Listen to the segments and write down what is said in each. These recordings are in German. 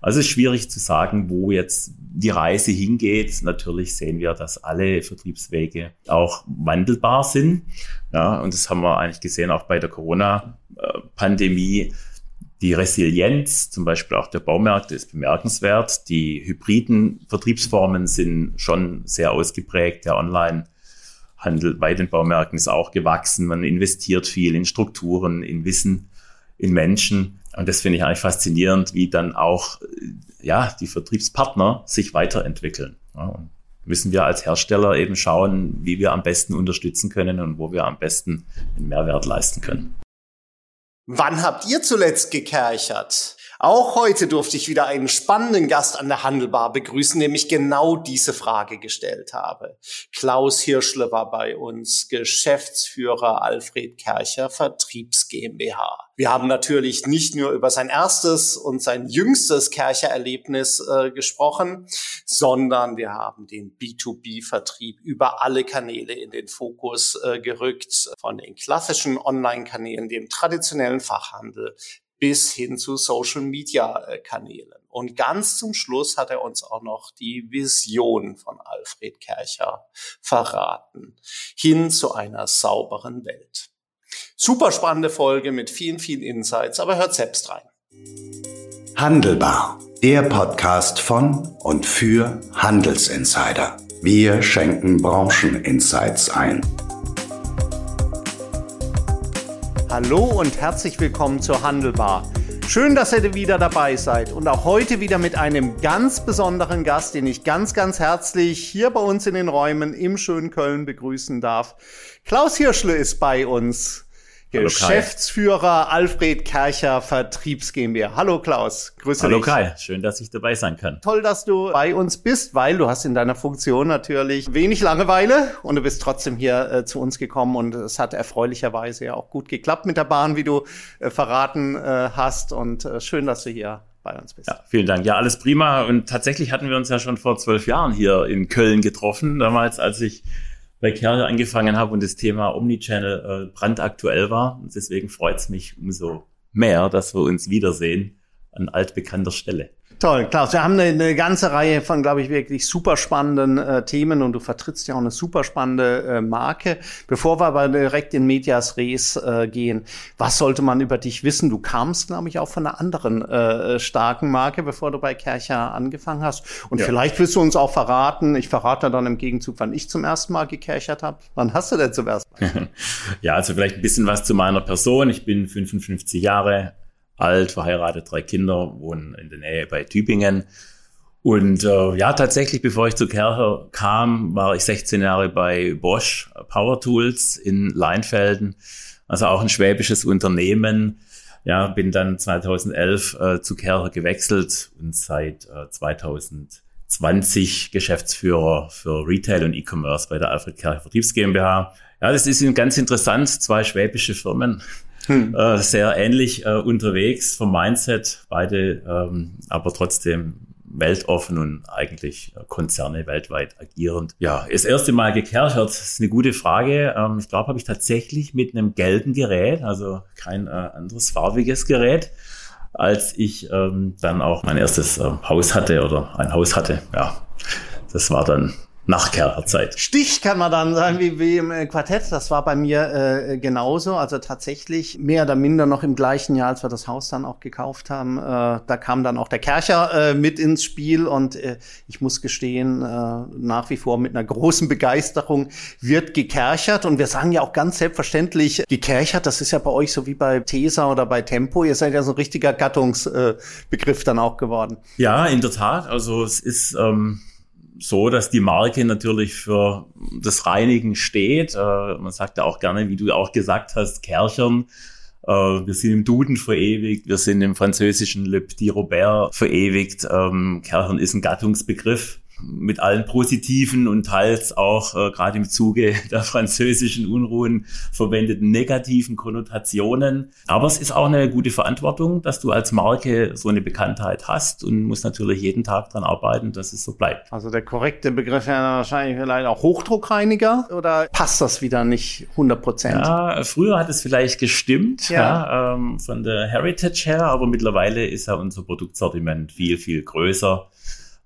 Also es ist schwierig zu sagen, wo jetzt die Reise hingeht. Natürlich sehen wir, dass alle Vertriebswege auch wandelbar sind. Ja, und das haben wir eigentlich gesehen auch bei der Corona-Pandemie. Die Resilienz, zum Beispiel auch der Baumärkte, ist bemerkenswert. Die hybriden Vertriebsformen sind schon sehr ausgeprägt. Der Online-Handel bei den Baumärkten ist auch gewachsen. Man investiert viel in Strukturen, in Wissen, in Menschen. Und das finde ich eigentlich faszinierend, wie dann auch ja, die Vertriebspartner sich weiterentwickeln. Ja, müssen wir als Hersteller eben schauen, wie wir am besten unterstützen können und wo wir am besten einen Mehrwert leisten können. Wann habt ihr zuletzt gekerchert? Auch heute durfte ich wieder einen spannenden Gast an der Handelbar begrüßen, der mich genau diese Frage gestellt habe. Klaus Hirschle war bei uns, Geschäftsführer Alfred Kercher Vertriebs GmbH. Wir haben natürlich nicht nur über sein erstes und sein jüngstes Kercher-Erlebnis äh, gesprochen, sondern wir haben den B2B-Vertrieb über alle Kanäle in den Fokus äh, gerückt, von den klassischen Online-Kanälen, dem traditionellen Fachhandel bis hin zu Social-Media-Kanälen. Und ganz zum Schluss hat er uns auch noch die Vision von Alfred Kercher verraten, hin zu einer sauberen Welt. Super spannende Folge mit vielen, vielen Insights, aber hört selbst rein. Handelbar, der Podcast von und für Handelsinsider. Wir schenken Brancheninsights ein. Hallo und herzlich willkommen zur Handelbar. Schön, dass ihr wieder dabei seid und auch heute wieder mit einem ganz besonderen Gast, den ich ganz, ganz herzlich hier bei uns in den Räumen im schönen Köln begrüßen darf. Klaus Hirschle ist bei uns. Geschäftsführer Alfred Kercher Vertriebs GmbH. Hallo Klaus, grüße Hallo dich. Hallo Kai, schön, dass ich dabei sein kann. Toll, dass du bei uns bist, weil du hast in deiner Funktion natürlich wenig Langeweile und du bist trotzdem hier äh, zu uns gekommen und es hat erfreulicherweise ja auch gut geklappt mit der Bahn, wie du äh, verraten äh, hast und äh, schön, dass du hier bei uns bist. Ja, vielen Dank. Ja, alles prima und tatsächlich hatten wir uns ja schon vor zwölf Jahren hier in Köln getroffen, damals als ich bei Kerl angefangen habe und das Thema Omnichannel äh, brandaktuell war. Und deswegen freut es mich umso mehr, dass wir uns wiedersehen an altbekannter Stelle. Toll, Klaus. Wir haben eine, eine ganze Reihe von, glaube ich, wirklich super spannenden äh, Themen und du vertrittst ja auch eine super spannende äh, Marke. Bevor wir aber direkt in Medias Res äh, gehen, was sollte man über dich wissen? Du kamst, glaube ich, auch von einer anderen äh, starken Marke, bevor du bei Kercher angefangen hast. Und ja. vielleicht willst du uns auch verraten, ich verrate dann im Gegenzug, wann ich zum ersten Mal gekerchert habe. Wann hast du denn zum ersten Mal? ja, also vielleicht ein bisschen was zu meiner Person. Ich bin 55 Jahre alt, verheiratet, drei Kinder, wohnen in der Nähe bei Tübingen. Und äh, ja, tatsächlich, bevor ich zu Kercher kam, war ich 16 Jahre bei Bosch Power Tools in Leinfelden, also auch ein schwäbisches Unternehmen. Ja, bin dann 2011 äh, zu Kercher gewechselt und seit äh, 2020 Geschäftsführer für Retail und E-Commerce bei der Alfred Kercher Vertriebs GmbH. Ja, das ist ganz interessant, zwei schwäbische Firmen hm. äh, sehr ähnlich äh, unterwegs vom Mindset, beide ähm, aber trotzdem weltoffen und eigentlich äh, Konzerne weltweit agierend. Ja, das erste Mal gekerchert, ist eine gute Frage. Ähm, ich glaube, habe ich tatsächlich mit einem gelben Gerät, also kein äh, anderes farbiges Gerät, als ich ähm, dann auch mein erstes äh, Haus hatte oder ein Haus hatte. Ja, das war dann Nachkehrerzeit. Stich kann man dann sagen, wie, wie im äh, Quartett. Das war bei mir äh, genauso. Also tatsächlich mehr oder minder noch im gleichen Jahr, als wir das Haus dann auch gekauft haben. Äh, da kam dann auch der Kercher äh, mit ins Spiel und äh, ich muss gestehen, äh, nach wie vor mit einer großen Begeisterung wird gekerchert. Und wir sagen ja auch ganz selbstverständlich gekerchert. Das ist ja bei euch so wie bei Tesa oder bei Tempo. Ihr seid ja so ein richtiger Gattungsbegriff äh, dann auch geworden. Ja, in der Tat. Also es ist ähm so, dass die Marke natürlich für das Reinigen steht. Äh, man sagt ja auch gerne, wie du auch gesagt hast, Kerchern. Äh, wir sind im Duden verewigt, wir sind im französischen Le Petit Robert verewigt. Ähm, Kerchern ist ein Gattungsbegriff. Mit allen positiven und teils auch äh, gerade im Zuge der französischen Unruhen verwendeten negativen Konnotationen. Aber es ist auch eine gute Verantwortung, dass du als Marke so eine Bekanntheit hast und musst natürlich jeden Tag daran arbeiten, dass es so bleibt. Also der korrekte Begriff wäre wahrscheinlich vielleicht auch Hochdruckreiniger oder passt das wieder nicht 100 Prozent? Ja, früher hat es vielleicht gestimmt ja. ja ähm, von der Heritage her, aber mittlerweile ist ja unser Produktsortiment viel, viel größer.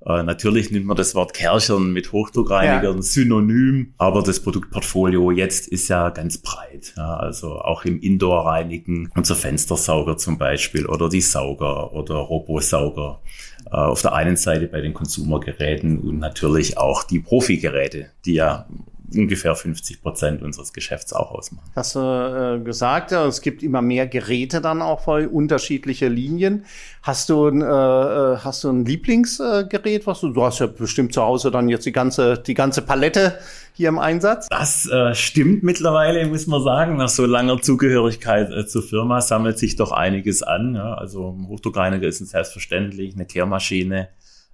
Äh, natürlich nimmt man das Wort Kerchern mit Hochdruckreinigern ja. synonym, aber das Produktportfolio jetzt ist ja ganz breit. Ja, also auch im Indoor-Reinigen, unser Fenstersauger zum Beispiel oder die Sauger oder Robosauger. Äh, auf der einen Seite bei den Konsumergeräten und natürlich auch die Profi-Geräte, die ja ungefähr 50 Prozent unseres Geschäfts auch ausmachen. Hast du äh, gesagt, es gibt immer mehr Geräte dann auch für unterschiedliche Linien. Hast du ein, äh, äh, hast du ein Lieblingsgerät, was du, du hast ja bestimmt zu Hause dann jetzt die ganze, die ganze Palette hier im Einsatz? Das äh, stimmt mittlerweile, muss man sagen. Nach so langer Zugehörigkeit äh, zur Firma sammelt sich doch einiges an. Ja. Also Hochdruckreiniger ist selbstverständlich, eine Kehrmaschine,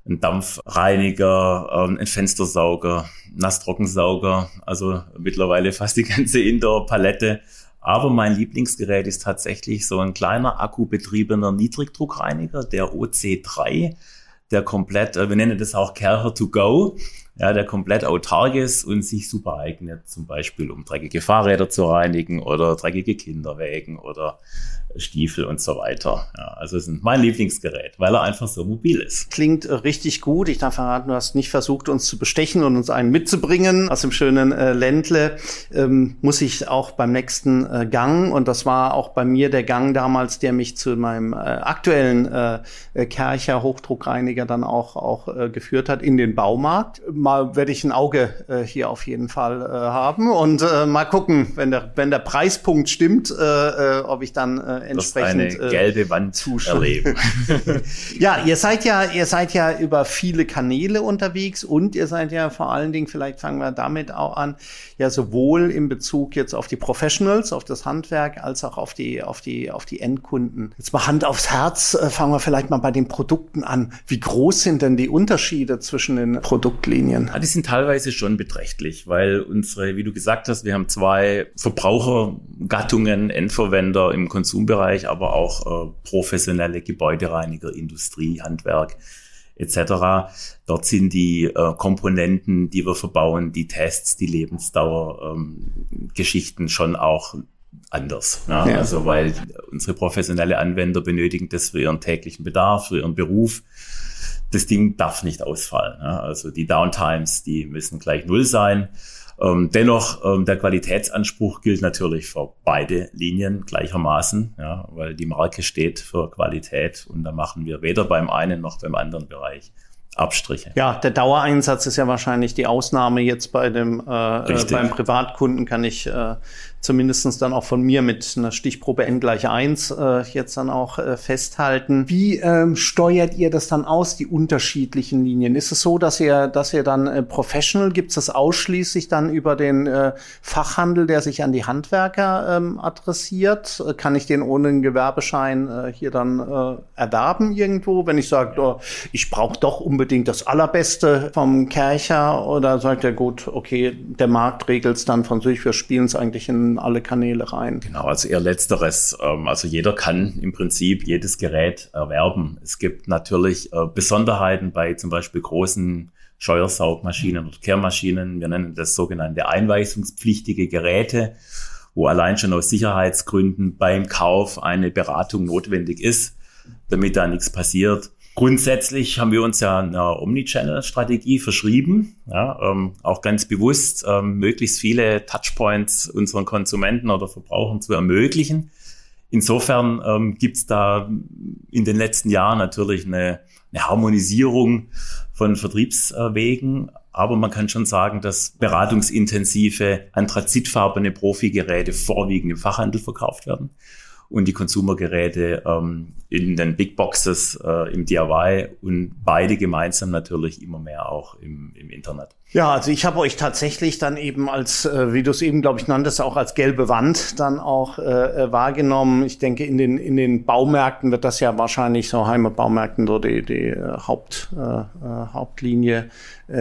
ein Dampfreiniger, ähm, ein Fenstersauger, Nastrockensauger, also mittlerweile fast die ganze Indoor-Palette. Aber mein Lieblingsgerät ist tatsächlich so ein kleiner akkubetriebener Niedrigdruckreiniger, der OC3, der komplett, äh, wir nennen das auch Kercher to go, ja, der komplett autark ist und sich super eignet, zum Beispiel um dreckige Fahrräder zu reinigen oder dreckige Kinderwägen oder Stiefel und so weiter. Ja, also es ist mein Lieblingsgerät, weil er einfach so mobil ist. Klingt äh, richtig gut. Ich darf verraten, du hast nicht versucht, uns zu bestechen und uns einen mitzubringen aus dem schönen äh, Ländle. Ähm, muss ich auch beim nächsten äh, Gang, und das war auch bei mir der Gang damals, der mich zu meinem äh, aktuellen äh, äh Kercher Hochdruckreiniger dann auch, auch äh, geführt hat, in den Baumarkt. Mal werde ich ein Auge äh, hier auf jeden Fall äh, haben und äh, mal gucken, wenn der, wenn der Preispunkt stimmt, äh, äh, ob ich dann äh, entsprechend eine gelbe Wand zuschauen. ja, ihr seid ja, ihr seid ja über viele Kanäle unterwegs und ihr seid ja vor allen Dingen, vielleicht fangen wir damit auch an, ja sowohl in Bezug jetzt auf die Professionals, auf das Handwerk, als auch auf die, auf die, auf die Endkunden. Jetzt mal Hand aufs Herz, äh, fangen wir vielleicht mal bei den Produkten an. Wie groß sind denn die Unterschiede zwischen den Produktlinien? Ja, die sind teilweise schon beträchtlich, weil unsere, wie du gesagt hast, wir haben zwei Verbrauchergattungen, Endverwender im Konsumbereich, aber auch äh, professionelle Gebäudereiniger, Industrie, Handwerk etc. Dort sind die äh, Komponenten, die wir verbauen, die Tests, die Lebensdauer, ähm, schon auch anders. Ja? Ja. Also weil unsere professionelle Anwender benötigen das für ihren täglichen Bedarf, für ihren Beruf. Das Ding darf nicht ausfallen. Ja? Also die Downtimes, die müssen gleich null sein. Ähm, dennoch, ähm, der Qualitätsanspruch gilt natürlich für beide Linien gleichermaßen, ja, weil die Marke steht für Qualität und da machen wir weder beim einen noch beim anderen Bereich Abstriche. Ja, der Dauereinsatz ist ja wahrscheinlich die Ausnahme jetzt bei dem äh, äh beim Privatkunden kann ich äh, zumindestens dann auch von mir mit einer Stichprobe n gleich eins äh, jetzt dann auch äh, festhalten. Wie ähm, steuert ihr das dann aus, die unterschiedlichen Linien? Ist es so, dass ihr, dass ihr dann äh, Professional, gibt es das ausschließlich dann über den äh, Fachhandel, der sich an die Handwerker ähm, adressiert? Äh, kann ich den ohne einen Gewerbeschein äh, hier dann äh, erwerben irgendwo? Wenn ich sage, oh, ich brauche doch unbedingt das Allerbeste vom Kercher oder sagt er, gut, okay, der Markt regelt es dann von sich, wir spielen es eigentlich in alle Kanäle rein. Genau, also eher letzteres. Ähm, also jeder kann im Prinzip jedes Gerät erwerben. Es gibt natürlich äh, Besonderheiten bei zum Beispiel großen Scheuersaugmaschinen oder Kehrmaschinen. Wir nennen das sogenannte einweisungspflichtige Geräte, wo allein schon aus Sicherheitsgründen beim Kauf eine Beratung notwendig ist, damit da nichts passiert. Grundsätzlich haben wir uns ja eine Omnichannel-Strategie verschrieben, ja, ähm, auch ganz bewusst, ähm, möglichst viele Touchpoints unseren Konsumenten oder Verbrauchern zu ermöglichen. Insofern ähm, gibt es da in den letzten Jahren natürlich eine, eine Harmonisierung von Vertriebswegen, aber man kann schon sagen, dass beratungsintensive, anthrazitfarbene Profigeräte vorwiegend im Fachhandel verkauft werden und die Konsumergeräte ähm, in den Big Boxes äh, im DIY und beide gemeinsam natürlich immer mehr auch im, im Internet. Ja, also ich habe euch tatsächlich dann eben als, äh, wie du es eben, glaube ich, nanntest, auch als gelbe Wand dann auch äh, äh, wahrgenommen. Ich denke, in den, in den Baumärkten wird das ja wahrscheinlich so Heimatbaumärkten so die, die äh, Haupt, äh, äh, Hauptlinie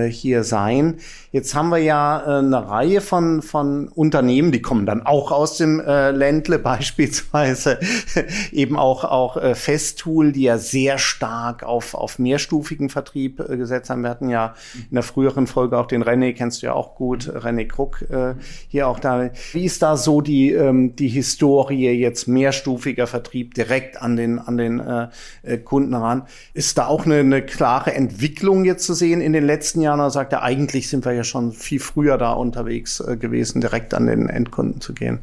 hier sein. Jetzt haben wir ja äh, eine Reihe von, von Unternehmen, die kommen dann auch aus dem äh, Ländle, beispielsweise eben auch, auch äh, Festool, die ja sehr stark auf, auf mehrstufigen Vertrieb äh, gesetzt haben. Wir hatten ja in der früheren Folge auch den René, kennst du ja auch gut, René Krug äh, hier auch da. Wie ist da so die, ähm, die Historie jetzt mehrstufiger Vertrieb direkt an den, an den äh, äh, Kunden ran? Ist da auch eine, eine klare Entwicklung jetzt zu sehen in den letzten Jahren? Oder sagt er, eigentlich sind wir ja schon viel früher da unterwegs äh, gewesen, direkt an den Endkunden zu gehen?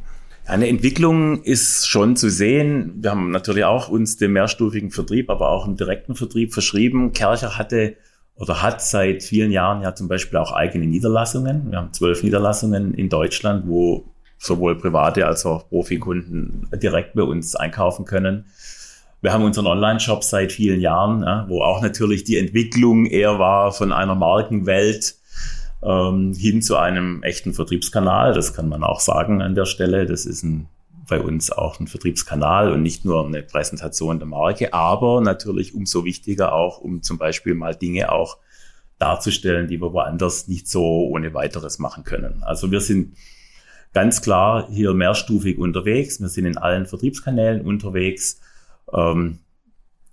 Eine Entwicklung ist schon zu sehen. Wir haben natürlich auch uns den mehrstufigen Vertrieb, aber auch einen direkten Vertrieb verschrieben. Kercher hatte oder hat seit vielen Jahren ja zum Beispiel auch eigene Niederlassungen. Wir haben zwölf Niederlassungen in Deutschland, wo sowohl private als auch Profikunden direkt bei uns einkaufen können. Wir haben unseren Online-Shop seit vielen Jahren, ja, wo auch natürlich die Entwicklung eher war von einer Markenwelt ähm, hin zu einem echten Vertriebskanal. Das kann man auch sagen an der Stelle. Das ist ein bei uns auch ein Vertriebskanal und nicht nur eine Präsentation der Marke, aber natürlich umso wichtiger auch, um zum Beispiel mal Dinge auch darzustellen, die wir woanders nicht so ohne weiteres machen können. Also wir sind ganz klar hier mehrstufig unterwegs. Wir sind in allen Vertriebskanälen unterwegs. Ähm,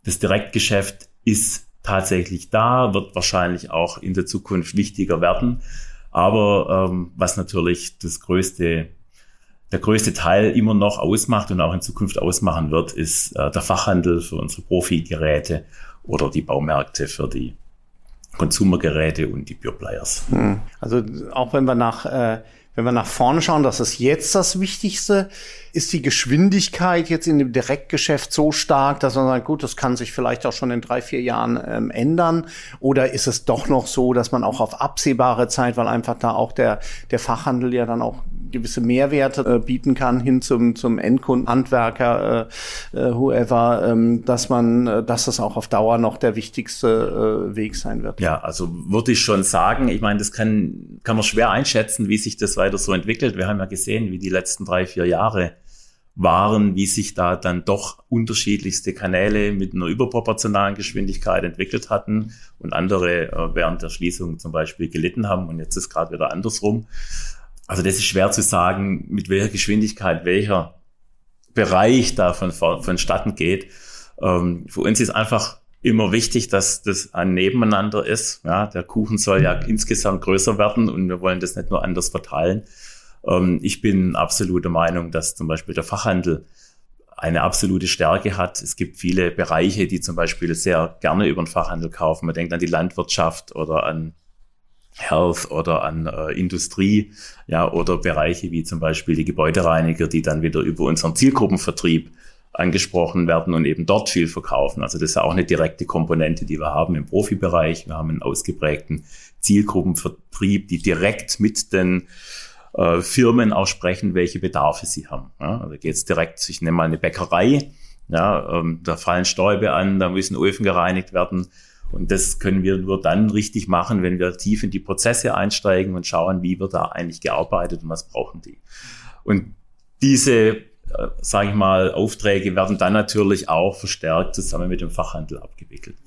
das Direktgeschäft ist tatsächlich da, wird wahrscheinlich auch in der Zukunft wichtiger werden. Aber ähm, was natürlich das größte der größte Teil immer noch ausmacht und auch in Zukunft ausmachen wird, ist äh, der Fachhandel für unsere Profi-Geräte oder die Baumärkte für die Konsumergeräte und die Pure Players. Hm. Also auch wenn wir nach äh, wenn wir nach vorne schauen, das ist jetzt das Wichtigste. Ist die Geschwindigkeit jetzt in dem Direktgeschäft so stark, dass man sagt, gut, das kann sich vielleicht auch schon in drei, vier Jahren ähm, ändern? Oder ist es doch noch so, dass man auch auf absehbare Zeit, weil einfach da auch der, der Fachhandel ja dann auch gewisse Mehrwerte äh, bieten kann hin zum, zum Endkunden, Handwerker, äh, äh, whoever, ähm, dass man, äh, dass das auch auf Dauer noch der wichtigste äh, Weg sein wird. Ja, also würde ich schon sagen, ich meine, das kann, kann man schwer einschätzen, wie sich das weiter so entwickelt. Wir haben ja gesehen, wie die letzten drei, vier Jahre waren, wie sich da dann doch unterschiedlichste Kanäle mit einer überproportionalen Geschwindigkeit entwickelt hatten und andere äh, während der Schließung zum Beispiel gelitten haben und jetzt ist gerade wieder andersrum. Also das ist schwer zu sagen, mit welcher Geschwindigkeit welcher Bereich da von, vonstatten geht. Ähm, für uns ist einfach immer wichtig, dass das ein Nebeneinander ist. Ja, der Kuchen soll ja insgesamt größer werden und wir wollen das nicht nur anders verteilen. Ähm, ich bin absoluter Meinung, dass zum Beispiel der Fachhandel eine absolute Stärke hat. Es gibt viele Bereiche, die zum Beispiel sehr gerne über den Fachhandel kaufen. Man denkt an die Landwirtschaft oder an Health oder an äh, Industrie, ja, oder Bereiche wie zum Beispiel die Gebäudereiniger, die dann wieder über unseren Zielgruppenvertrieb angesprochen werden und eben dort viel verkaufen. Also das ist auch eine direkte Komponente, die wir haben im Profibereich. Wir haben einen ausgeprägten Zielgruppenvertrieb, die direkt mit den äh, Firmen auch sprechen, welche Bedarfe sie haben. Ja, also geht es direkt, ich nehme mal eine Bäckerei, ja, ähm, da fallen Stäube an, da müssen Öfen gereinigt werden und das können wir nur dann richtig machen, wenn wir tief in die Prozesse einsteigen und schauen, wie wird da eigentlich gearbeitet und was brauchen die. Und diese, äh, sage ich mal, Aufträge werden dann natürlich auch verstärkt zusammen mit dem Fachhandel abgewickelt.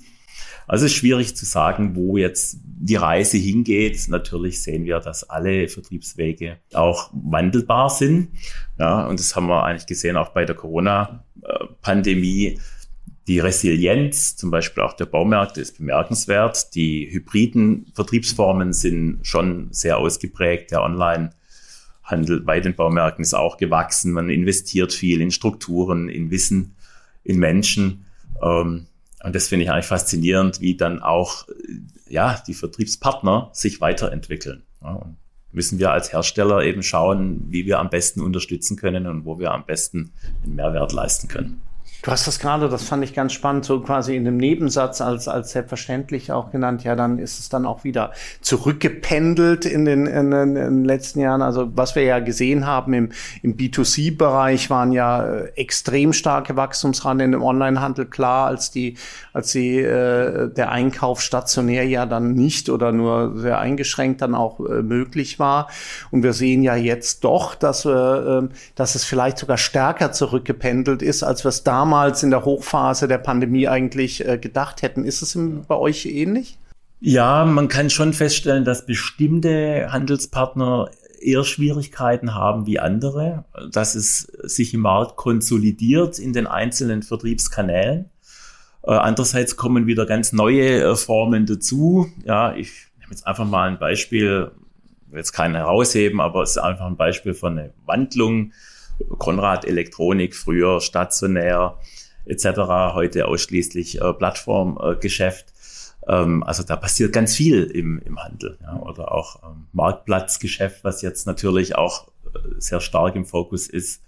Also es ist schwierig zu sagen, wo jetzt die Reise hingeht. Natürlich sehen wir, dass alle Vertriebswege auch wandelbar sind. Ja, und das haben wir eigentlich gesehen auch bei der Corona-Pandemie die Resilienz, zum Beispiel auch der Baumärkte, ist bemerkenswert. Die hybriden Vertriebsformen sind schon sehr ausgeprägt. Der Online-Handel bei den Baumärkten ist auch gewachsen. Man investiert viel in Strukturen, in Wissen, in Menschen. Ähm, und das finde ich eigentlich faszinierend, wie dann auch ja, die Vertriebspartner sich weiterentwickeln. und müssen wir als Hersteller eben schauen, wie wir am besten unterstützen können und wo wir am besten einen Mehrwert leisten können. Du hast das gerade, das fand ich ganz spannend, so quasi in dem Nebensatz als, als selbstverständlich auch genannt. Ja, dann ist es dann auch wieder zurückgependelt in den, in den, in den letzten Jahren. Also was wir ja gesehen haben im, im B2C-Bereich waren ja äh, extrem starke Wachstumsraten in dem Onlinehandel. Klar, als die, als die, äh, der Einkauf stationär ja dann nicht oder nur sehr eingeschränkt dann auch äh, möglich war. Und wir sehen ja jetzt doch, dass äh, dass es vielleicht sogar stärker zurückgependelt ist, als wir es damals in der Hochphase der Pandemie eigentlich äh, gedacht hätten. Ist es bei euch ähnlich? Ja, man kann schon feststellen, dass bestimmte Handelspartner eher Schwierigkeiten haben wie andere, dass es sich im Markt konsolidiert in den einzelnen Vertriebskanälen. Äh, andererseits kommen wieder ganz neue äh, Formen dazu. Ja, ich nehme jetzt einfach mal ein Beispiel, will jetzt keinen herausheben, aber es ist einfach ein Beispiel von einer Wandlung. Konrad Elektronik, früher stationär etc., heute ausschließlich äh, Plattformgeschäft. Ähm, also da passiert ganz viel im, im Handel. Ja, oder auch ähm, Marktplatzgeschäft, was jetzt natürlich auch äh, sehr stark im Fokus ist,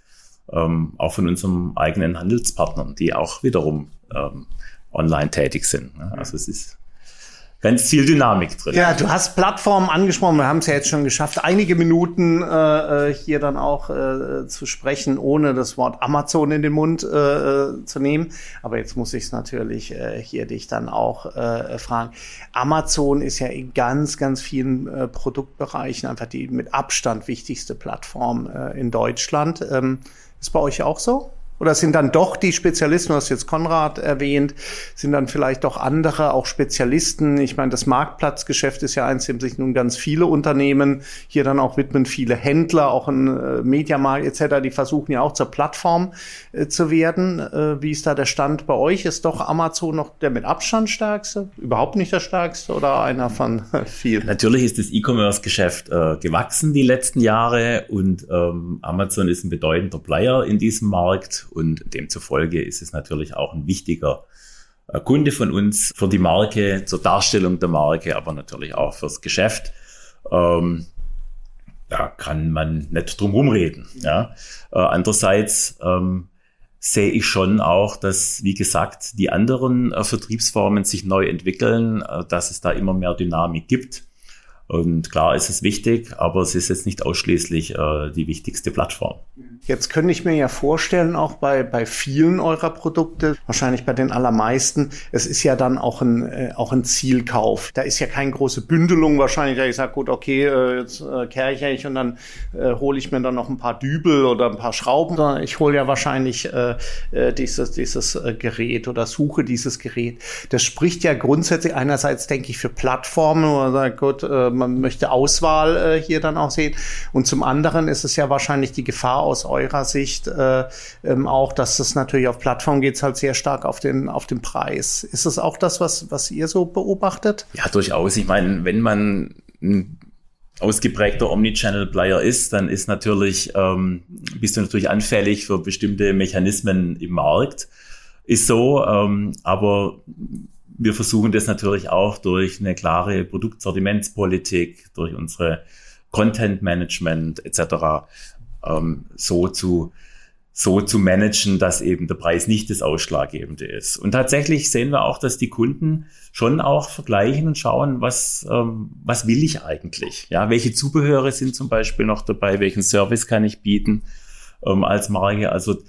ähm, auch von unseren eigenen Handelspartnern, die auch wiederum ähm, online tätig sind. Ja, also es ist ganz viel Dynamik drin. Ja, du hast Plattformen angesprochen, wir haben es ja jetzt schon geschafft, einige Minuten äh, äh, hier dann auch äh, zu sprechen, ohne das Wort Amazon in den Mund äh, äh zu nehmen. Aber jetzt muss ich es natürlich äh, hier dich dann auch äh, fragen. Amazon ist ja in ganz, ganz vielen äh, Produktbereichen einfach die mit Abstand wichtigste Plattform äh, in Deutschland. Ähm, ist bei euch auch so? Oder sind dann doch die Spezialisten, du hast jetzt Konrad erwähnt, sind dann vielleicht doch andere, auch Spezialisten? Ich meine, das Marktplatzgeschäft ist ja eins, dem sich nun ganz viele Unternehmen hier dann auch widmen, viele Händler, auch ein äh, Mediamarkt etc., die versuchen ja auch zur Plattform äh, zu werden. Äh, wie ist da der Stand bei euch? Ist doch Amazon noch der mit Abstand stärkste? Überhaupt nicht der stärkste oder einer von vielen? Natürlich ist das E-Commerce-Geschäft äh, gewachsen die letzten Jahre und ähm, Amazon ist ein bedeutender Player in diesem Markt und demzufolge ist es natürlich auch ein wichtiger äh, Kunde von uns für die Marke, zur Darstellung der Marke, aber natürlich auch fürs Geschäft. Ähm, da kann man nicht drum rumreden. Ja. Äh, andererseits ähm, sehe ich schon auch, dass, wie gesagt, die anderen äh, Vertriebsformen sich neu entwickeln, äh, dass es da immer mehr Dynamik gibt. Und klar ist es wichtig, aber es ist jetzt nicht ausschließlich äh, die wichtigste Plattform. Jetzt könnte ich mir ja vorstellen, auch bei, bei vielen eurer Produkte, wahrscheinlich bei den allermeisten, es ist ja dann auch ein, äh, auch ein Zielkauf. Da ist ja keine große Bündelung wahrscheinlich, da ich sage, gut, okay, äh, jetzt äh, kehre ich und dann äh, hole ich mir dann noch ein paar Dübel oder ein paar Schrauben. Ich hole ja wahrscheinlich äh, äh, dieses, dieses äh, Gerät oder suche dieses Gerät. Das spricht ja grundsätzlich einerseits, denke ich, für Plattformen, wo man sagt, gut, äh, man möchte Auswahl äh, hier dann auch sehen. Und zum anderen ist es ja wahrscheinlich die Gefahr aus eurer Sicht äh, ähm, auch, dass es natürlich auf Plattformen geht, halt sehr stark auf den, auf den Preis. Ist es auch das, was, was ihr so beobachtet? Ja, durchaus. Ich meine, wenn man ein ausgeprägter Omnichannel-Player ist, dann ist natürlich, ähm, bist du natürlich anfällig für bestimmte Mechanismen im Markt. Ist so, ähm, aber wir versuchen das natürlich auch durch eine klare Produktsortimentspolitik, durch unsere Content Management etc. Ähm, so zu so zu managen, dass eben der Preis nicht das Ausschlaggebende ist. Und tatsächlich sehen wir auch, dass die Kunden schon auch vergleichen und schauen, was, ähm, was will ich eigentlich? Ja, welche Zubehöre sind zum Beispiel noch dabei? Welchen Service kann ich bieten ähm, als Marke? Also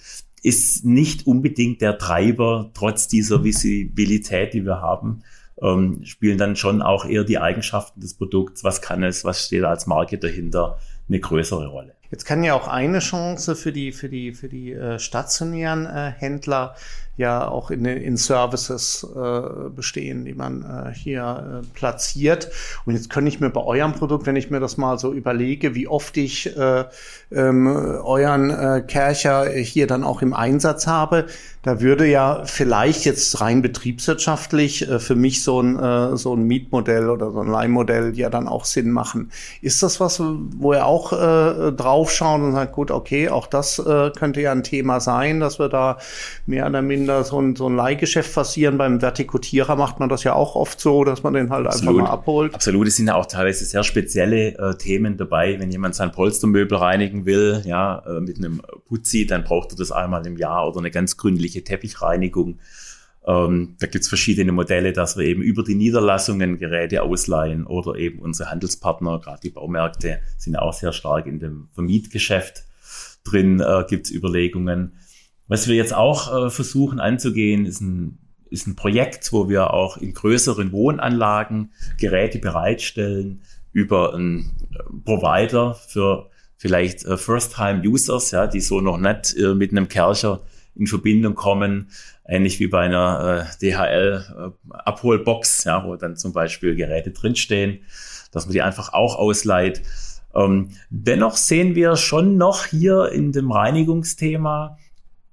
ist nicht unbedingt der Treiber, trotz dieser Visibilität, die wir haben, ähm, spielen dann schon auch eher die Eigenschaften des Produkts, was kann es, was steht als Marke dahinter, eine größere Rolle. Jetzt kann ja auch eine Chance für die, für die, für die äh, stationären äh, Händler ja auch in, in Services äh, bestehen, die man äh, hier äh, platziert. Und jetzt könnte ich mir bei eurem Produkt, wenn ich mir das mal so überlege, wie oft ich äh, ähm, euren äh, Kercher hier dann auch im Einsatz habe, da würde ja vielleicht jetzt rein betriebswirtschaftlich äh, für mich so ein, äh, so ein Mietmodell oder so ein Leihmodell ja dann auch Sinn machen. Ist das was, wo ihr auch äh, draufschauen und sagen, gut, okay, auch das äh, könnte ja ein Thema sein, dass wir da mehr oder minder so ein, so ein Leihgeschäft passieren. Beim Vertikutierer macht man das ja auch oft so, dass man den halt Absolut. einfach mal abholt. Absolut, es sind ja auch teilweise sehr spezielle äh, Themen dabei. Wenn jemand sein Polstermöbel reinigen will, ja, äh, mit einem Putzi, dann braucht er das einmal im Jahr oder eine ganz gründliche Teppichreinigung. Ähm, da gibt's verschiedene Modelle, dass wir eben über die Niederlassungen Geräte ausleihen oder eben unsere Handelspartner, gerade die Baumärkte, sind auch sehr stark in dem Vermietgeschäft drin, äh, gibt's Überlegungen. Was wir jetzt auch äh, versuchen anzugehen, ist ein, ist ein Projekt, wo wir auch in größeren Wohnanlagen Geräte bereitstellen über einen Provider für vielleicht äh, First-Time-Users, ja, die so noch nicht äh, mit einem Kercher in Verbindung kommen, ähnlich wie bei einer äh, DHL-Abholbox, äh, ja, wo dann zum Beispiel Geräte drinstehen, dass man die einfach auch ausleiht. Ähm, dennoch sehen wir schon noch hier in dem Reinigungsthema,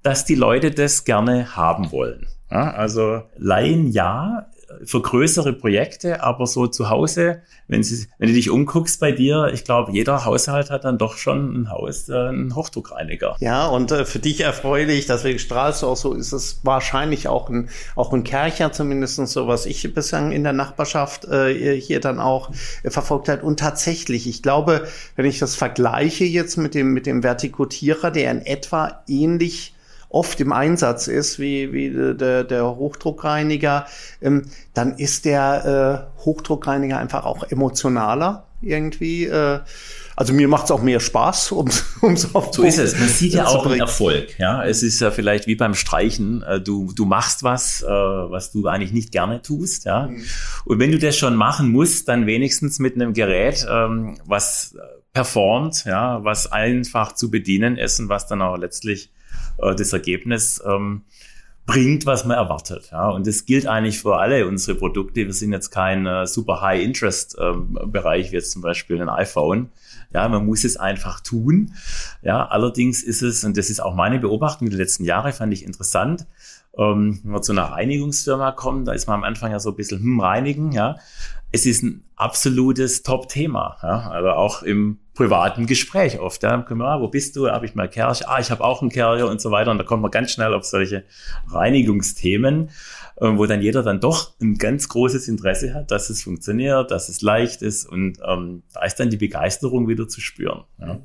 dass die Leute das gerne haben wollen. Ja, also Laien ja, für größere Projekte, aber so zu Hause, wenn, sie, wenn du dich umguckst bei dir, ich glaube, jeder Haushalt hat dann doch schon ein Haus, äh, einen Hochdruckreiniger. Ja, und äh, für dich erfreulich, deswegen strahlst du auch so, ist es wahrscheinlich auch ein, auch ein Kercher zumindestens so, was ich bislang in der Nachbarschaft äh, hier dann auch äh, verfolgt hat. Und tatsächlich, ich glaube, wenn ich das vergleiche jetzt mit dem, mit dem Vertikutierer, der in etwa ähnlich oft im Einsatz ist, wie, wie der, der Hochdruckreiniger, ähm, dann ist der äh, Hochdruckreiniger einfach auch emotionaler irgendwie. Äh, also mir macht es auch mehr Spaß, um es auf So ist es. Man sieht ja auch einen Erfolg. Ja, es ist ja vielleicht wie beim Streichen. Äh, du du machst was, äh, was du eigentlich nicht gerne tust. Ja, mhm. und wenn du das schon machen musst, dann wenigstens mit einem Gerät, ähm, was performt, ja, was einfach zu bedienen ist und was dann auch letztlich äh, das Ergebnis ähm, bringt, was man erwartet. Ja. Und das gilt eigentlich für alle unsere Produkte. Wir sind jetzt kein äh, super High-Interest-Bereich, ähm, wie jetzt zum Beispiel ein iPhone. Ja, man muss es einfach tun. Ja, allerdings ist es, und das ist auch meine Beobachtung der letzten Jahre, fand ich interessant, ähm, wenn man zu einer Reinigungsfirma kommt, da ist man am Anfang ja so ein bisschen hm, reinigen, ja. Es ist ein absolutes Top-Thema, ja. Also auch im privaten Gespräch oft. Ja. Ah, wo bist du? Habe ich mal Kerch? Ah, ich habe auch einen Kercher und so weiter. Und da kommt man ganz schnell auf solche Reinigungsthemen, äh, wo dann jeder dann doch ein ganz großes Interesse hat, dass es funktioniert, dass es leicht ist. Und ähm, da ist dann die Begeisterung wieder zu spüren. Ja,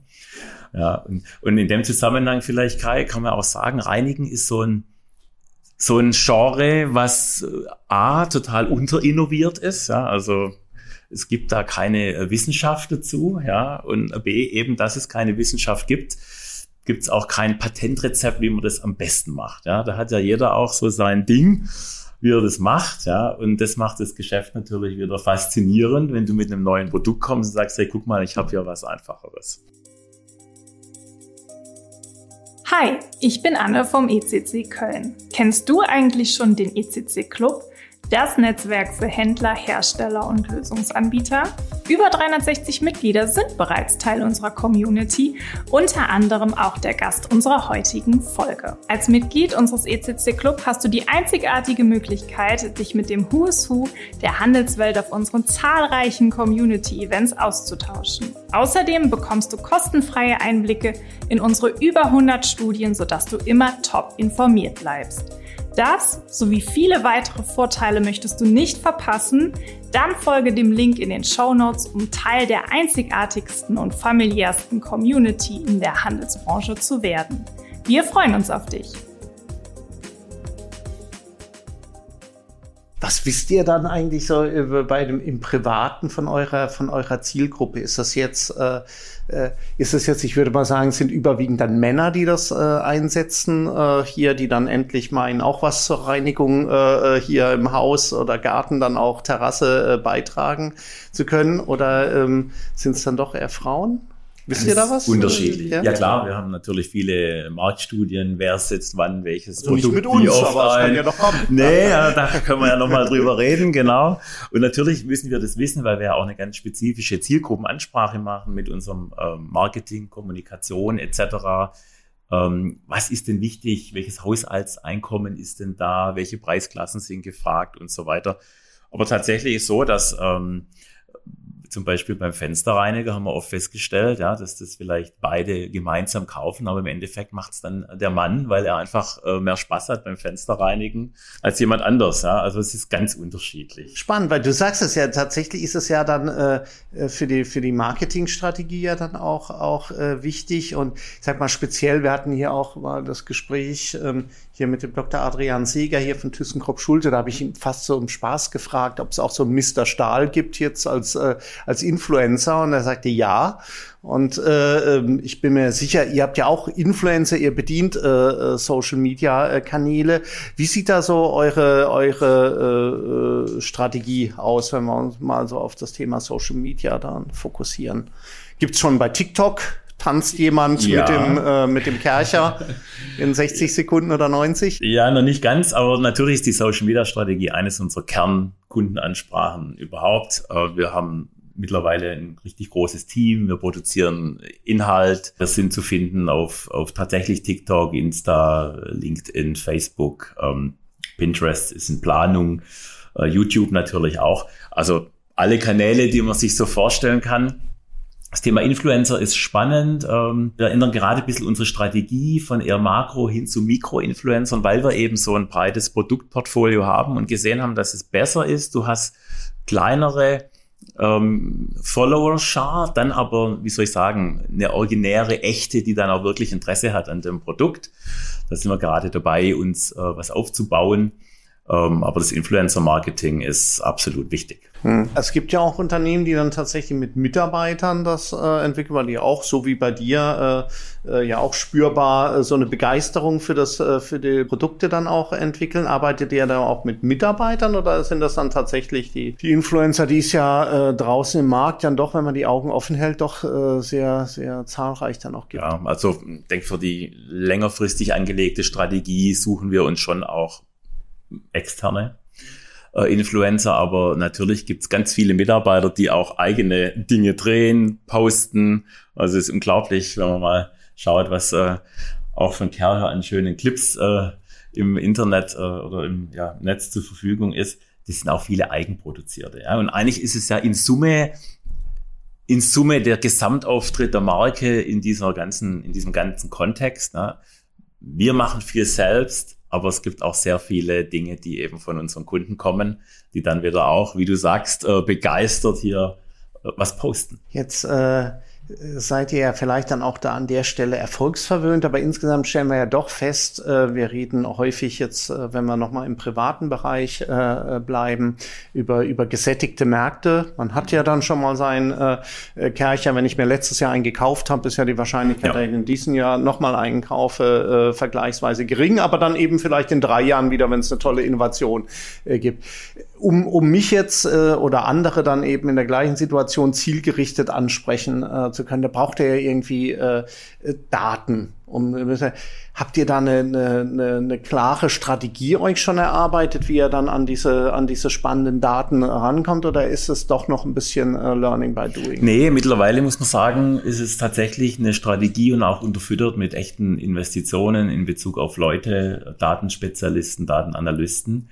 ja und, und in dem Zusammenhang vielleicht, Kai, kann man auch sagen, Reinigen ist so ein so ein Genre, was äh, A, total unterinnoviert ist, ja, also es gibt da keine äh, Wissenschaft dazu, ja, und B, eben, dass es keine Wissenschaft gibt, gibt es auch kein Patentrezept, wie man das am besten macht, ja. Da hat ja jeder auch so sein Ding, wie er das macht, ja, und das macht das Geschäft natürlich wieder faszinierend, wenn du mit einem neuen Produkt kommst und sagst, hey, guck mal, ich habe hier was Einfacheres. Hi, ich bin Anne vom ECC Köln. Kennst du eigentlich schon den ECC Club? Das Netzwerk für Händler, Hersteller und Lösungsanbieter. Über 360 Mitglieder sind bereits Teil unserer Community, unter anderem auch der Gast unserer heutigen Folge. Als Mitglied unseres ECC Club hast du die einzigartige Möglichkeit, dich mit dem Who is Who der Handelswelt auf unseren zahlreichen Community-Events auszutauschen. Außerdem bekommst du kostenfreie Einblicke in unsere über 100 Studien, sodass du immer top informiert bleibst. Das sowie viele weitere Vorteile möchtest du nicht verpassen? Dann folge dem Link in den Show Notes, um Teil der einzigartigsten und familiärsten Community in der Handelsbranche zu werden. Wir freuen uns auf dich. Was wisst ihr dann eigentlich so bei dem im Privaten von eurer von eurer Zielgruppe? Ist das jetzt äh, äh, ist es jetzt? Ich würde mal sagen, sind überwiegend dann Männer, die das äh, einsetzen äh, hier, die dann endlich meinen auch was zur Reinigung äh, äh hier im Haus oder Garten dann auch Terrasse beitragen zu können? Oder ähm, sind es dann doch eher Frauen? Wisst ihr da was? Unterschiedlich. Ja? ja? klar, wir haben natürlich viele Marktstudien, wer setzt wann welches also Produkt mit uns, wie oft aber ein. Ja noch kommen. Nee, ja, da können wir ja nochmal drüber reden, genau. Und natürlich müssen wir das wissen, weil wir ja auch eine ganz spezifische Zielgruppenansprache machen mit unserem ähm, Marketing, Kommunikation etc. Ähm, was ist denn wichtig? Welches Haushaltseinkommen ist denn da? Welche Preisklassen sind gefragt und so weiter? Aber tatsächlich ist so, dass ähm, zum Beispiel beim Fensterreiniger haben wir oft festgestellt, ja, dass das vielleicht beide gemeinsam kaufen, aber im Endeffekt macht es dann der Mann, weil er einfach äh, mehr Spaß hat beim Fensterreinigen als jemand anders. Ja. Also es ist ganz unterschiedlich. Spannend, weil du sagst es ja, tatsächlich ist es ja dann äh, für die, für die Marketingstrategie ja dann auch, auch äh, wichtig. Und ich sag mal speziell, wir hatten hier auch mal das Gespräch ähm, hier mit dem Dr. Adrian Seeger hier von ThyssenKrupp Schulte, da habe ich ihn fast so im Spaß gefragt, ob es auch so Mr. Stahl gibt jetzt als, äh, als Influencer. Und er sagte ja. Und äh, ähm, ich bin mir sicher, ihr habt ja auch Influencer, ihr bedient äh, äh Social Media äh, Kanäle. Wie sieht da so eure, eure äh, äh, Strategie aus, wenn wir uns mal so auf das Thema Social Media dann fokussieren? Gibt's schon bei TikTok tanzt jemand ja. mit dem äh, mit dem Kercher in 60 Sekunden oder 90? Ja, noch nicht ganz, aber natürlich ist die Social Media Strategie eines unserer Kernkundenansprachen überhaupt. Wir haben mittlerweile ein richtig großes Team. Wir produzieren Inhalt. Wir sind zu finden auf, auf tatsächlich TikTok, Insta, LinkedIn, Facebook, ähm, Pinterest ist in Planung, äh, YouTube natürlich auch. Also alle Kanäle, die man sich so vorstellen kann. Das Thema Influencer ist spannend. Ähm, wir ändern gerade ein bisschen unsere Strategie von eher Makro hin zu Mikro-Influencern, weil wir eben so ein breites Produktportfolio haben und gesehen haben, dass es besser ist. Du hast kleinere ähm, Follower-Schar, dann aber, wie soll ich sagen, eine originäre, echte, die dann auch wirklich Interesse hat an dem Produkt. Da sind wir gerade dabei, uns äh, was aufzubauen. Ähm, aber das Influencer-Marketing ist absolut wichtig. Hm. Es gibt ja auch Unternehmen, die dann tatsächlich mit Mitarbeitern das äh, entwickeln, weil die auch, so wie bei dir, äh, äh, ja auch spürbar äh, so eine Begeisterung für das, äh, für die Produkte dann auch entwickeln. Arbeitet ihr da auch mit Mitarbeitern oder sind das dann tatsächlich die, die Influencer, die es ja äh, draußen im Markt dann doch, wenn man die Augen offen hält, doch äh, sehr, sehr zahlreich dann auch gibt? Ja, also ich denke, für die längerfristig angelegte Strategie suchen wir uns schon auch externe äh, Influencer, aber natürlich gibt's ganz viele Mitarbeiter, die auch eigene Dinge drehen, posten. Also es ist unglaublich, wenn man mal schaut, was äh, auch von Kerl an schönen Clips äh, im Internet äh, oder im ja, Netz zur Verfügung ist. Das sind auch viele eigenproduzierte. Ja. Und eigentlich ist es ja in Summe in Summe der Gesamtauftritt der Marke in dieser ganzen, in diesem ganzen Kontext. Ne? Wir machen viel selbst, aber es gibt auch sehr viele Dinge, die eben von unseren Kunden kommen, die dann wieder auch, wie du sagst, äh, begeistert hier äh, was posten. Jetzt äh, seid ihr ja vielleicht dann auch da an der Stelle erfolgsverwöhnt, aber insgesamt stellen wir ja doch fest, äh, wir reden häufig jetzt, äh, wenn wir nochmal im privaten Bereich äh, bleiben, über, über gesättigte Märkte. Man hat ja dann schon mal sein äh, Kercher, wenn ich mir letztes Jahr einen gekauft habe, ist ja die Wahrscheinlichkeit, ja. dass ich in diesem Jahr nochmal einen kaufe, äh, vergleichsweise gering, aber dann eben vielleicht in drei Jahren wieder, wenn es eine tolle Innovation äh, gibt um, um mich jetzt äh, oder andere dann eben in der gleichen Situation zielgerichtet ansprechen äh, zu können, da braucht er ja irgendwie äh, Daten. Um, habt ihr da eine, eine, eine klare Strategie euch schon erarbeitet, wie ihr dann an diese, an diese spannenden Daten rankommt, oder ist es doch noch ein bisschen uh, Learning by Doing? Nee, mittlerweile muss man sagen, ist es tatsächlich eine Strategie und auch unterfüttert mit echten Investitionen in Bezug auf Leute, Datenspezialisten, Datenanalysten.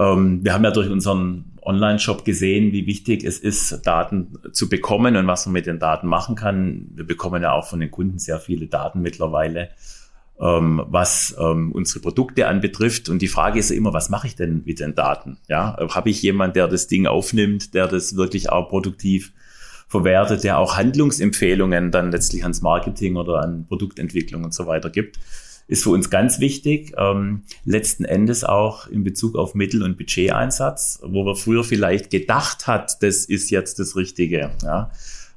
Ähm, wir haben ja durch unseren Online-Shop gesehen, wie wichtig es ist, Daten zu bekommen und was man mit den Daten machen kann. Wir bekommen ja auch von den Kunden sehr viele Daten mittlerweile, ähm, was ähm, unsere Produkte anbetrifft. Und die Frage ist ja immer, was mache ich denn mit den Daten? Ja, habe ich jemand, der das Ding aufnimmt, der das wirklich auch produktiv verwertet, der auch Handlungsempfehlungen dann letztlich ans Marketing oder an Produktentwicklung und so weiter gibt? Ist für uns ganz wichtig. Ähm, letzten Endes auch in Bezug auf Mittel- und Budgeteinsatz, wo wir früher vielleicht gedacht hat, das ist jetzt das Richtige. Ja.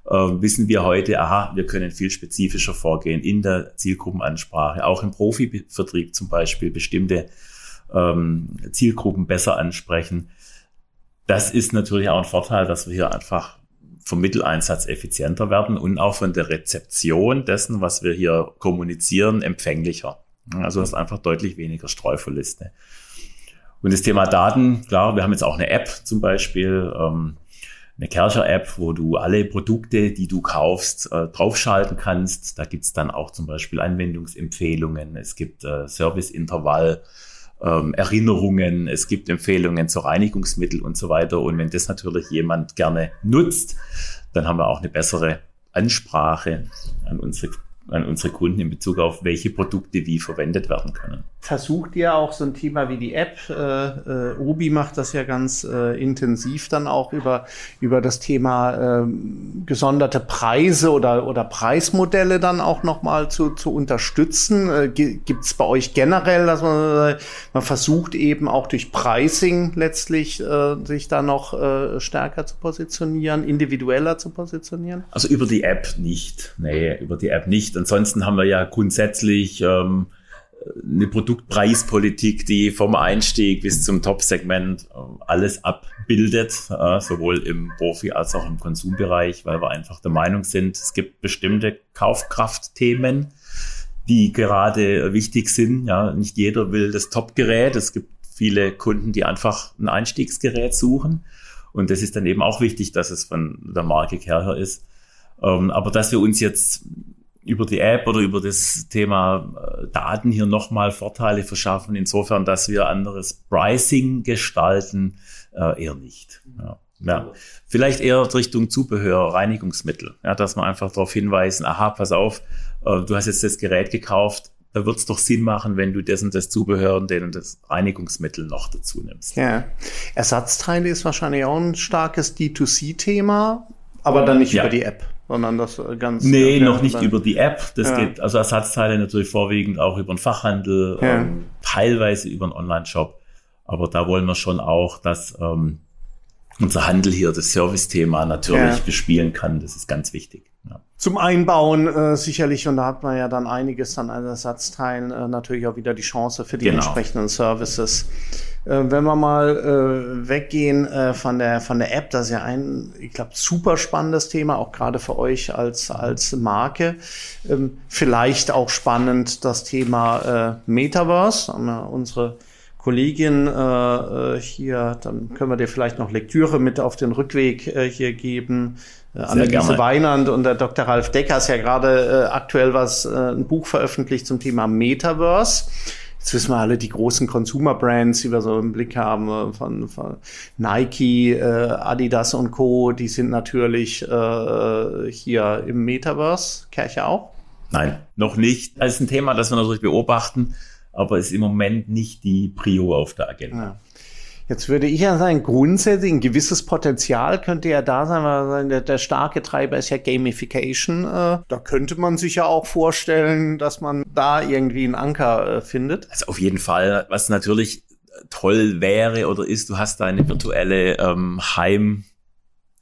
Äh, wissen wir heute, aha, wir können viel spezifischer vorgehen in der Zielgruppenansprache, auch im Profivertrieb zum Beispiel bestimmte ähm, Zielgruppen besser ansprechen. Das ist natürlich auch ein Vorteil, dass wir hier einfach vom Mitteleinsatz effizienter werden und auch von der Rezeption dessen, was wir hier kommunizieren, empfänglicher. Also hast einfach deutlich weniger Streuverluste. Und das Thema Daten, klar, wir haben jetzt auch eine App zum Beispiel, ähm, eine Kercher-App, wo du alle Produkte, die du kaufst, äh, draufschalten kannst. Da gibt's dann auch zum Beispiel Anwendungsempfehlungen, es gibt äh, Serviceintervall, ähm, Erinnerungen, es gibt Empfehlungen zu Reinigungsmittel und so weiter. Und wenn das natürlich jemand gerne nutzt, dann haben wir auch eine bessere Ansprache an unsere an unsere Kunden in Bezug auf, welche Produkte wie verwendet werden können. Versucht ihr auch so ein Thema wie die App? Äh, äh, Obi macht das ja ganz äh, intensiv dann auch über, über das Thema äh, gesonderte Preise oder, oder Preismodelle dann auch nochmal zu, zu unterstützen. Äh, Gibt es bei euch generell, dass man, man versucht eben auch durch Pricing letztlich äh, sich da noch äh, stärker zu positionieren, individueller zu positionieren? Also über die App nicht. Nee, über die App nicht. Ansonsten haben wir ja grundsätzlich ähm, eine Produktpreispolitik, die vom Einstieg bis zum Top-Segment äh, alles abbildet, sowohl im Profi- als auch im Konsumbereich, weil wir einfach der Meinung sind, es gibt bestimmte Kaufkraftthemen, die gerade wichtig sind. Ja, nicht jeder will das Top-Gerät. Es gibt viele Kunden, die einfach ein Einstiegsgerät suchen. Und das ist dann eben auch wichtig, dass es von der Marke Kercher ist. Ähm, aber dass wir uns jetzt über die App oder über das Thema äh, Daten hier nochmal Vorteile verschaffen, insofern, dass wir anderes Pricing gestalten, äh, eher nicht. Ja. Ja. Vielleicht eher Richtung Zubehör, Reinigungsmittel, ja, dass man einfach darauf hinweisen, aha, pass auf, äh, du hast jetzt das Gerät gekauft, da wird es doch Sinn machen, wenn du das und das Zubehör und den und das Reinigungsmittel noch dazu nimmst. Ja. Ersatzteile ist wahrscheinlich auch ein starkes D2C-Thema, aber dann nicht ja. über die App sondern das äh, ganz. Nee, noch nicht über die App. Das ja. geht, also Ersatzteile natürlich vorwiegend auch über den Fachhandel, ja. ähm, teilweise über einen Online-Shop. Aber da wollen wir schon auch, dass ähm, unser Handel hier das Service-Thema natürlich ja. bespielen kann. Das ist ganz wichtig. Ja. Zum Einbauen äh, sicherlich, und da hat man ja dann einiges an Ersatzteilen, äh, natürlich auch wieder die Chance für die genau. entsprechenden Services. Äh, wenn wir mal äh, weggehen äh, von der von der App, das ist ja ein, ich glaube, super spannendes Thema, auch gerade für euch als als Marke. Ähm, vielleicht auch spannend das Thema äh, Metaverse. Haben wir unsere Kollegin äh, hier, dann können wir dir vielleicht noch Lektüre mit auf den Rückweg äh, hier geben. Äh, Anneliese Weinand und der Dr. Ralf Decker ist ja gerade äh, aktuell was, äh, ein Buch veröffentlicht zum Thema Metaverse. Jetzt wissen wir alle, die großen Consumer-Brands, die wir so im Blick haben, äh, von, von Nike, äh, Adidas und Co., die sind natürlich äh, hier im Metaverse. Kerche auch? Nein, noch nicht. Das ist ein Thema, das wir natürlich beobachten, aber ist im Moment nicht die Prio auf der Agenda. Ja. Jetzt würde ich ja sagen, grundsätzlich ein gewisses Potenzial könnte ja da sein, weil der, der starke Treiber ist ja Gamification. Äh, da könnte man sich ja auch vorstellen, dass man da irgendwie einen Anker äh, findet. Also auf jeden Fall, was natürlich toll wäre oder ist, du hast deine virtuelle ähm, Heim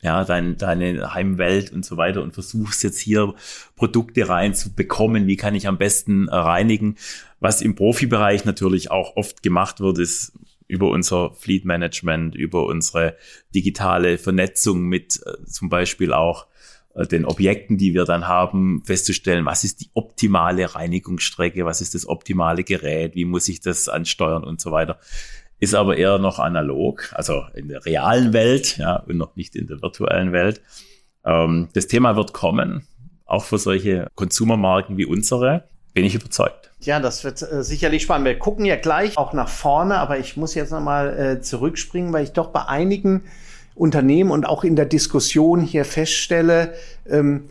ja, dein, deine Heimwelt und so weiter und versuchst jetzt hier Produkte reinzubekommen. Wie kann ich am besten äh, reinigen? Was im Profibereich natürlich auch oft gemacht wird, ist über unser Fleet Management, über unsere digitale Vernetzung mit äh, zum Beispiel auch äh, den Objekten, die wir dann haben, festzustellen, was ist die optimale Reinigungsstrecke, was ist das optimale Gerät, wie muss ich das ansteuern und so weiter. Ist aber eher noch analog, also in der realen Welt, ja, und noch nicht in der virtuellen Welt. Ähm, das Thema wird kommen, auch für solche Konsumermarken wie unsere, bin ich überzeugt. Ja, das wird äh, sicherlich spannend. Wir gucken ja gleich auch nach vorne, aber ich muss jetzt nochmal äh, zurückspringen, weil ich doch bei einigen Unternehmen und auch in der Diskussion hier feststelle, ähm,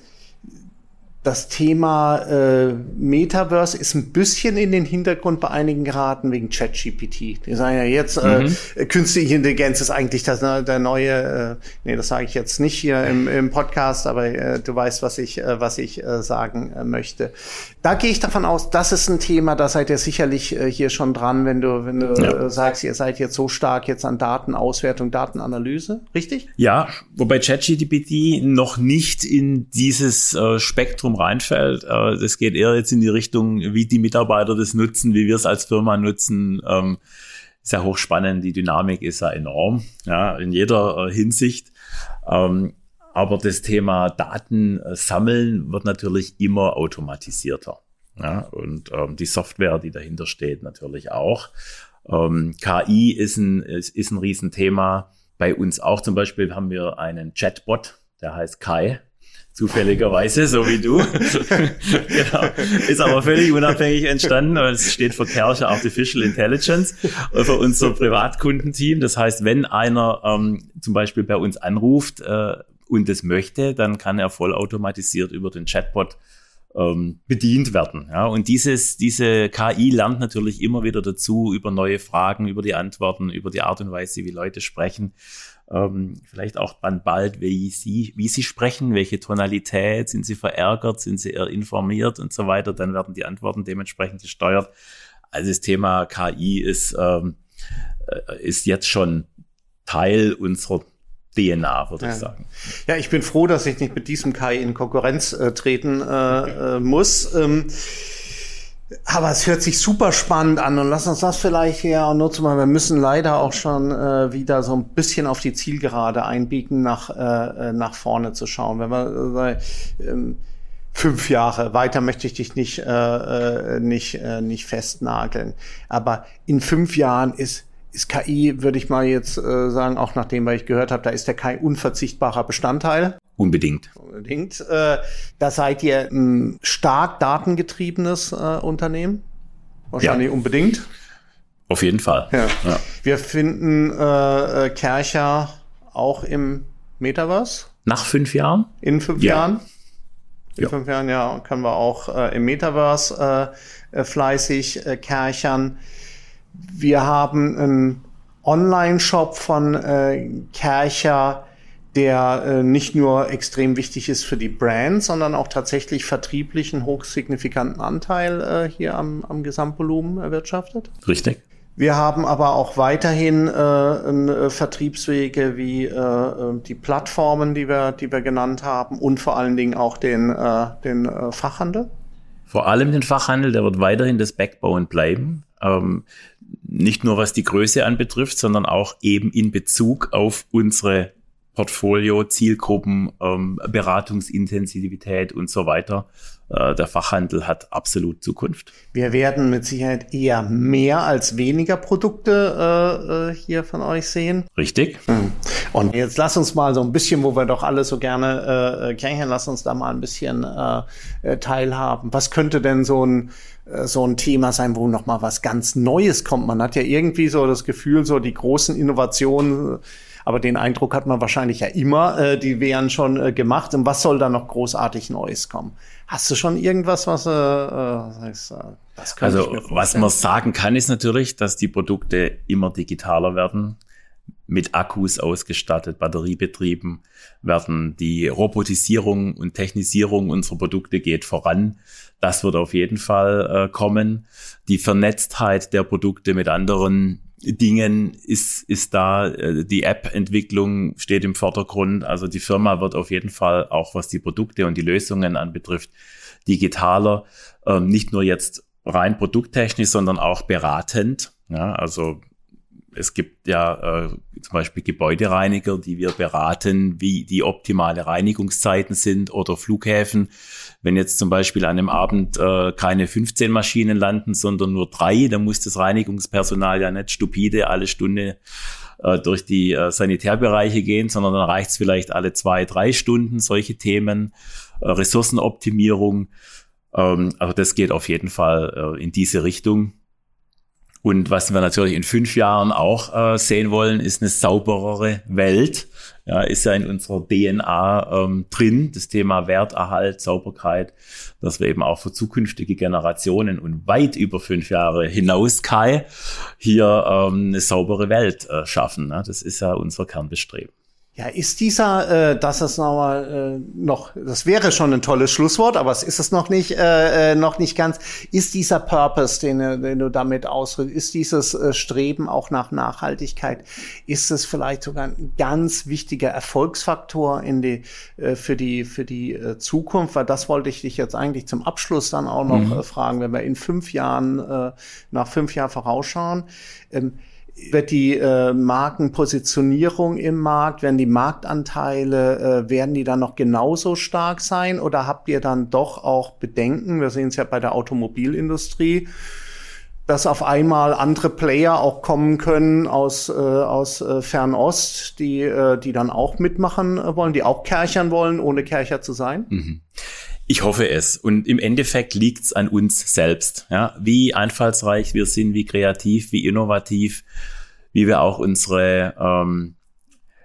das Thema äh, Metaverse ist ein bisschen in den Hintergrund bei einigen geraten wegen ChatGPT. Die sagen ja jetzt, äh, mhm. äh, künstliche Intelligenz ist eigentlich das, ne, der neue, äh, nee, das sage ich jetzt nicht hier im, im Podcast, aber äh, du weißt, was ich, äh, was ich äh, sagen äh, möchte. Da gehe ich davon aus, das ist ein Thema, da seid ihr sicherlich äh, hier schon dran, wenn du, wenn du ja. äh, sagst, ihr seid jetzt so stark jetzt an Datenauswertung, Datenanalyse, richtig? Ja, wobei ChatGPT noch nicht in dieses äh, Spektrum Spektrum reinfällt. Äh, das geht eher jetzt in die Richtung, wie die Mitarbeiter das nutzen, wie wir es als Firma nutzen. Ähm, sehr hochspannend. Die Dynamik ist ja enorm, ja, in jeder äh, Hinsicht. Ähm, aber das Thema Daten sammeln wird natürlich immer automatisierter. Ja, und ähm, die Software, die dahinter steht, natürlich auch. Ähm, KI ist ein, ist, ist ein Riesenthema. Bei uns auch zum Beispiel haben wir einen Chatbot, der heißt Kai. Zufälligerweise, so wie du. genau. Ist aber völlig unabhängig entstanden, weil es steht für Kersche Artificial Intelligence für unser Privatkundenteam. Das heißt, wenn einer ähm, zum Beispiel bei uns anruft äh, und es möchte, dann kann er vollautomatisiert über den Chatbot ähm, bedient werden. Ja, und dieses, diese KI lernt natürlich immer wieder dazu über neue Fragen, über die Antworten, über die Art und Weise, wie Leute sprechen. Ähm, vielleicht auch dann bald, wie sie, wie sie sprechen, welche Tonalität, sind sie verärgert, sind sie eher informiert und so weiter. Dann werden die Antworten dementsprechend gesteuert. Also das Thema KI ist, ähm, äh, ist jetzt schon Teil unserer DNA, würde ja. ich sagen. Ja, ich bin froh, dass ich nicht mit diesem KI in Konkurrenz äh, treten äh, äh, muss. Ähm, aber es hört sich super spannend an und lass uns das vielleicht hier nutzen, weil wir müssen leider auch schon äh, wieder so ein bisschen auf die Zielgerade einbiegen, nach, äh, äh nach vorne zu schauen. Wenn wir äh, ähm, fünf Jahre weiter möchte ich dich nicht, äh, äh, nicht, äh, nicht festnageln. Aber in fünf Jahren ist ist KI, würde ich mal jetzt äh, sagen, auch nach dem, was ich gehört habe, da ist der KI unverzichtbarer Bestandteil. Unbedingt. Unbedingt. Äh, da seid ihr ein stark datengetriebenes äh, Unternehmen. Wahrscheinlich ja. unbedingt. Auf jeden Fall. Ja. ja. Wir finden äh, äh, Kercher auch im Metaverse. Nach fünf Jahren? In fünf ja. Jahren. In fünf Jahren, ja, können wir auch äh, im Metaverse äh, äh, fleißig äh, kerchern. Wir haben einen Online-Shop von äh, Kercher, der äh, nicht nur extrem wichtig ist für die Brand, sondern auch tatsächlich vertrieblich einen hochsignifikanten Anteil äh, hier am, am Gesamtvolumen erwirtschaftet. Richtig. Wir haben aber auch weiterhin äh, äh, Vertriebswege wie äh, äh, die Plattformen, die wir, die wir genannt haben und vor allen Dingen auch den, äh, den äh, Fachhandel. Vor allem den Fachhandel, der wird weiterhin das Backbone bleiben. Ähm, nicht nur was die Größe anbetrifft, sondern auch eben in Bezug auf unsere Portfolio, Zielgruppen, ähm, Beratungsintensivität und so weiter. Äh, der Fachhandel hat absolut Zukunft. Wir werden mit Sicherheit eher mehr als weniger Produkte äh, äh hier von euch sehen. Richtig. Hm. Und jetzt lass uns mal so ein bisschen, wo wir doch alle so gerne äh, kennen, lass uns da mal ein bisschen äh, äh teilhaben. Was könnte denn so ein äh, so ein Thema sein, wo noch mal was ganz Neues kommt. Man hat ja irgendwie so das Gefühl, so die großen Innovationen, aber den Eindruck hat man wahrscheinlich ja immer, äh, die wären schon äh, gemacht. Und was soll da noch großartig Neues kommen? Hast du schon irgendwas, was äh, äh sagst, das Also was man sagen kann, ist natürlich, dass die Produkte immer digitaler werden mit Akkus ausgestattet, batteriebetrieben werden. Die Robotisierung und Technisierung unserer Produkte geht voran. Das wird auf jeden Fall äh, kommen. Die Vernetztheit der Produkte mit anderen Dingen ist, ist da. Äh, die App-Entwicklung steht im Vordergrund. Also die Firma wird auf jeden Fall auch was die Produkte und die Lösungen anbetrifft, digitaler. Ähm, nicht nur jetzt rein produkttechnisch, sondern auch beratend. Ja, also es gibt ja äh, zum Beispiel Gebäudereiniger, die wir beraten, wie die optimale Reinigungszeiten sind oder Flughäfen. Wenn jetzt zum Beispiel an einem Abend äh, keine 15 Maschinen landen, sondern nur drei, dann muss das Reinigungspersonal ja nicht stupide alle Stunde äh, durch die äh, Sanitärbereiche gehen, sondern dann reicht es vielleicht alle zwei, drei Stunden, solche Themen, äh, Ressourcenoptimierung. Ähm, also das geht auf jeden Fall äh, in diese Richtung. Und was wir natürlich in fünf Jahren auch äh, sehen wollen, ist eine sauberere Welt. Ja, ist ja in unserer DNA ähm, drin, das Thema Werterhalt, Sauberkeit, dass wir eben auch für zukünftige Generationen und weit über fünf Jahre hinaus, Kai, hier ähm, eine saubere Welt äh, schaffen. Ne? Das ist ja unser Kernbestreben. Ja, ist dieser, äh, das ist nochmal äh, noch, das wäre schon ein tolles Schlusswort, aber es ist es noch nicht, äh, äh, noch nicht ganz. Ist dieser Purpose, den, äh, den du damit ausdrückst, ist dieses äh, Streben auch nach Nachhaltigkeit, ist es vielleicht sogar ein ganz wichtiger Erfolgsfaktor in die, äh, für die, für die äh, Zukunft? Weil das wollte ich dich jetzt eigentlich zum Abschluss dann auch noch mhm. äh, fragen, wenn wir in fünf Jahren, äh, nach fünf Jahren vorausschauen. Ähm, wird die äh, Markenpositionierung im Markt, werden die Marktanteile, äh, werden die dann noch genauso stark sein oder habt ihr dann doch auch Bedenken? Wir sehen es ja bei der Automobilindustrie. dass auf einmal andere Player auch kommen können aus, äh, aus äh, Fernost, die, äh, die dann auch mitmachen wollen, die auch Kerchern wollen, ohne Kercher zu sein? Mhm. Ich hoffe es. Und im Endeffekt liegt es an uns selbst. Ja? Wie einfallsreich wir sind, wie kreativ, wie innovativ, wie wir auch unsere ähm,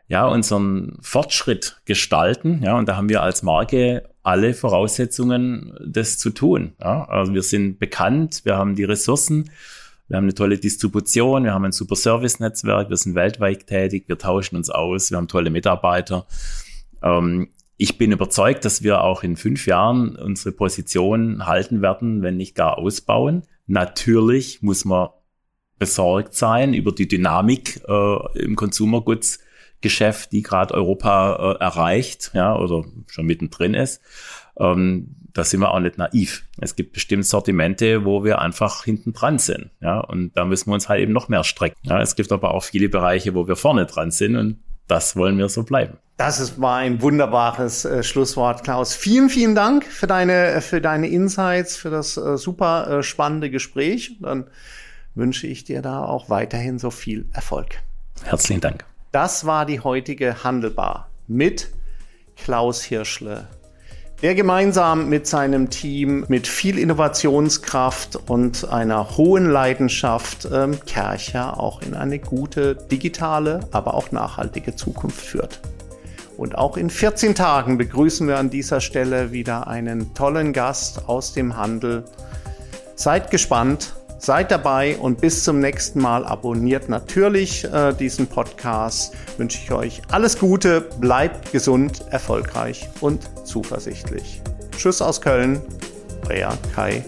ja, unseren Fortschritt gestalten. Ja, und da haben wir als Marke alle Voraussetzungen, das zu tun. Ja, also wir sind bekannt, wir haben die Ressourcen, wir haben eine tolle Distribution, wir haben ein super Service-Netzwerk, wir sind weltweit tätig, wir tauschen uns aus, wir haben tolle Mitarbeiter. Ähm, ich bin überzeugt, dass wir auch in fünf Jahren unsere Position halten werden, wenn nicht gar ausbauen. Natürlich muss man besorgt sein über die Dynamik äh, im Consumer Goods Geschäft, die gerade Europa äh, erreicht, ja, oder schon mittendrin ist. Ähm, da sind wir auch nicht naiv. Es gibt bestimmt Sortimente, wo wir einfach hinten dran sind, ja, und da müssen wir uns halt eben noch mehr strecken. Ja, es gibt aber auch viele Bereiche, wo wir vorne dran sind und das wollen wir so bleiben. Das ist, war ein wunderbares äh, Schlusswort, Klaus. Vielen, vielen Dank für deine, für deine Insights, für das äh, super äh, spannende Gespräch. Dann wünsche ich dir da auch weiterhin so viel Erfolg. Herzlichen Dank. Das war die heutige Handelbar mit Klaus Hirschle, der gemeinsam mit seinem Team mit viel Innovationskraft und einer hohen Leidenschaft ähm, Kercher auch in eine gute digitale, aber auch nachhaltige Zukunft führt. Und auch in 14 Tagen begrüßen wir an dieser Stelle wieder einen tollen Gast aus dem Handel. Seid gespannt Seid dabei und bis zum nächsten Mal. Abonniert natürlich äh, diesen Podcast. Wünsche ich euch alles Gute, bleibt gesund, erfolgreich und zuversichtlich. Tschüss aus Köln, euer Kai.